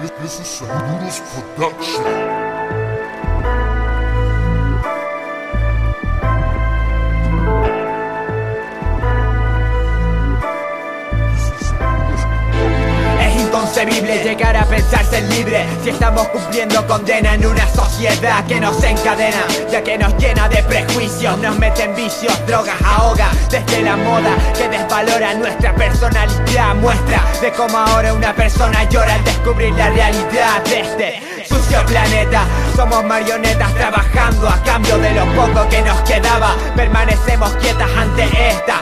This is Saludos Production. Es inconcebible llegar a pensar ser libre. Si estamos cumpliendo condena en una sociedad que nos encadena Ya que nos llena de prejuicios, nos mete en vicios, drogas, ahoga Desde la moda que desvalora nuestra personalidad Muestra de cómo ahora una persona llora al descubrir la realidad de este sucio planeta. Somos marionetas trabajando a cambio de lo poco que nos quedaba. Permanecemos quietas ante esta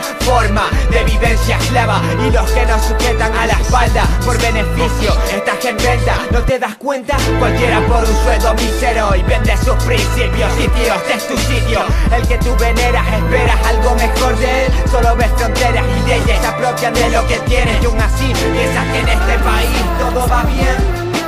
Y los que nos sujetan a la espalda por beneficio Estás en venta, ¿no te das cuenta? Cualquiera por un sueldo mísero y vende sus principios Y tío, este es tu sitio. El que tú veneras, esperas algo mejor de él. Solo ves fronteras y leyes se apropian de lo que tienes Y aún así piensas que en este país todo va bien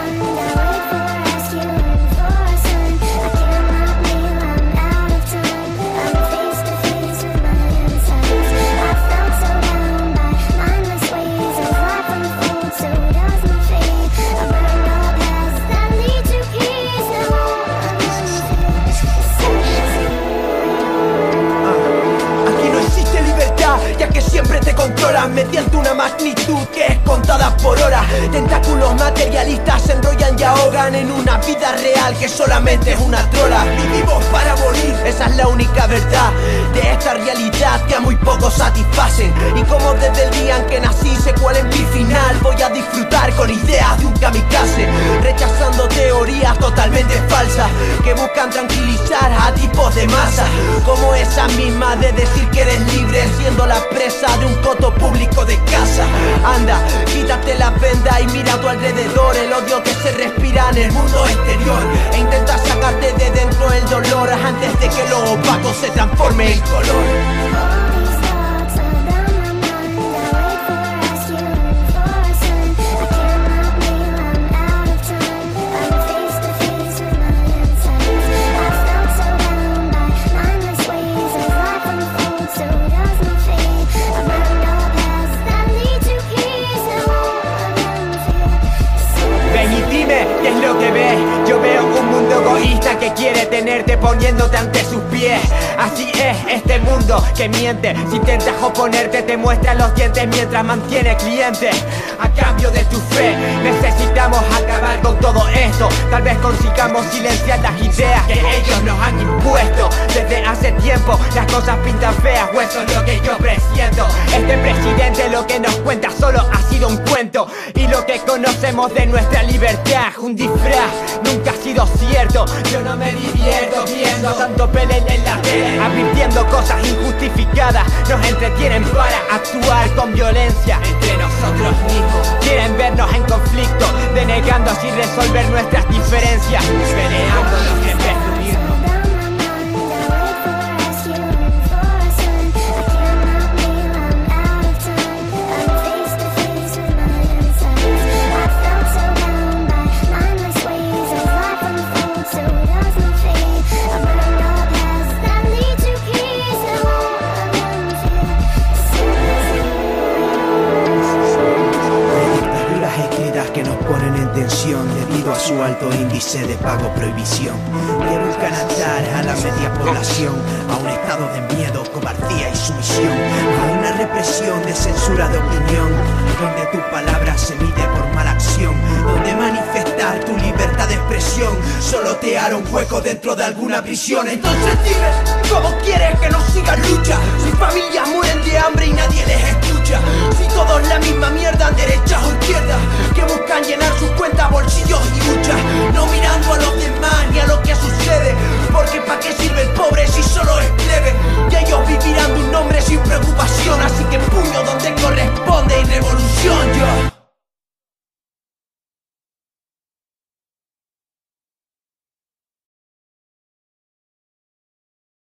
controlan mediante una magnitud que es contada por horas. Tentáculos materialistas se enrollan y ahogan en una vida real que solamente es una trola. Vivimos para esa es la única verdad de esta realidad que a muy pocos satisfacen. Y como desde el día en que nací sé cuál es mi final, voy a disfrutar con ideas de un kamikaze, rechazando teorías totalmente falsas que buscan tranquilizar a tipos de masa, como esa misma de decir que eres libre siendo la presa de un coto público de casa. Anda, quítate la venda y mira a tu alrededor el odio que se respira en el mundo exterior e antes de que lo opaco se transforme en color. Yo veo un mundo egoísta que quiere tenerte poniéndote ante sus pies. Así es este mundo que miente. Si intentas oponerte, te muestra los dientes mientras mantiene clientes. A cambio de tu fe, necesitamos acabar con todo esto. Tal vez consigamos silenciar las ideas que ellos nos han que conocemos de nuestra libertad, un disfraz, nunca ha sido cierto. Yo no me divierto viendo tanto pelea en la tele, advirtiendo cosas injustificadas. Nos entretienen para actuar con violencia entre nosotros mismos. Quieren vernos en conflicto, denegando así resolver nuestras diferencias, que nos ponen en tensión debido a su alto índice de pago prohibición. Que buscan atar a la media población a un estado de miedo, cobardía y sumisión. A una represión de censura de opinión, donde tu palabra se mide por mala acción. Donde manifestar tu libertad de expresión solo te hará un hueco dentro de alguna prisión. Entonces dime, ¿cómo quieres que nos sigan lucha? Si familias mueren de hambre y nadie les. Si todos la misma mierda, derechas o izquierdas Que buscan llenar sus cuentas, bolsillos y huchas No mirando a los demás ni a lo que sucede.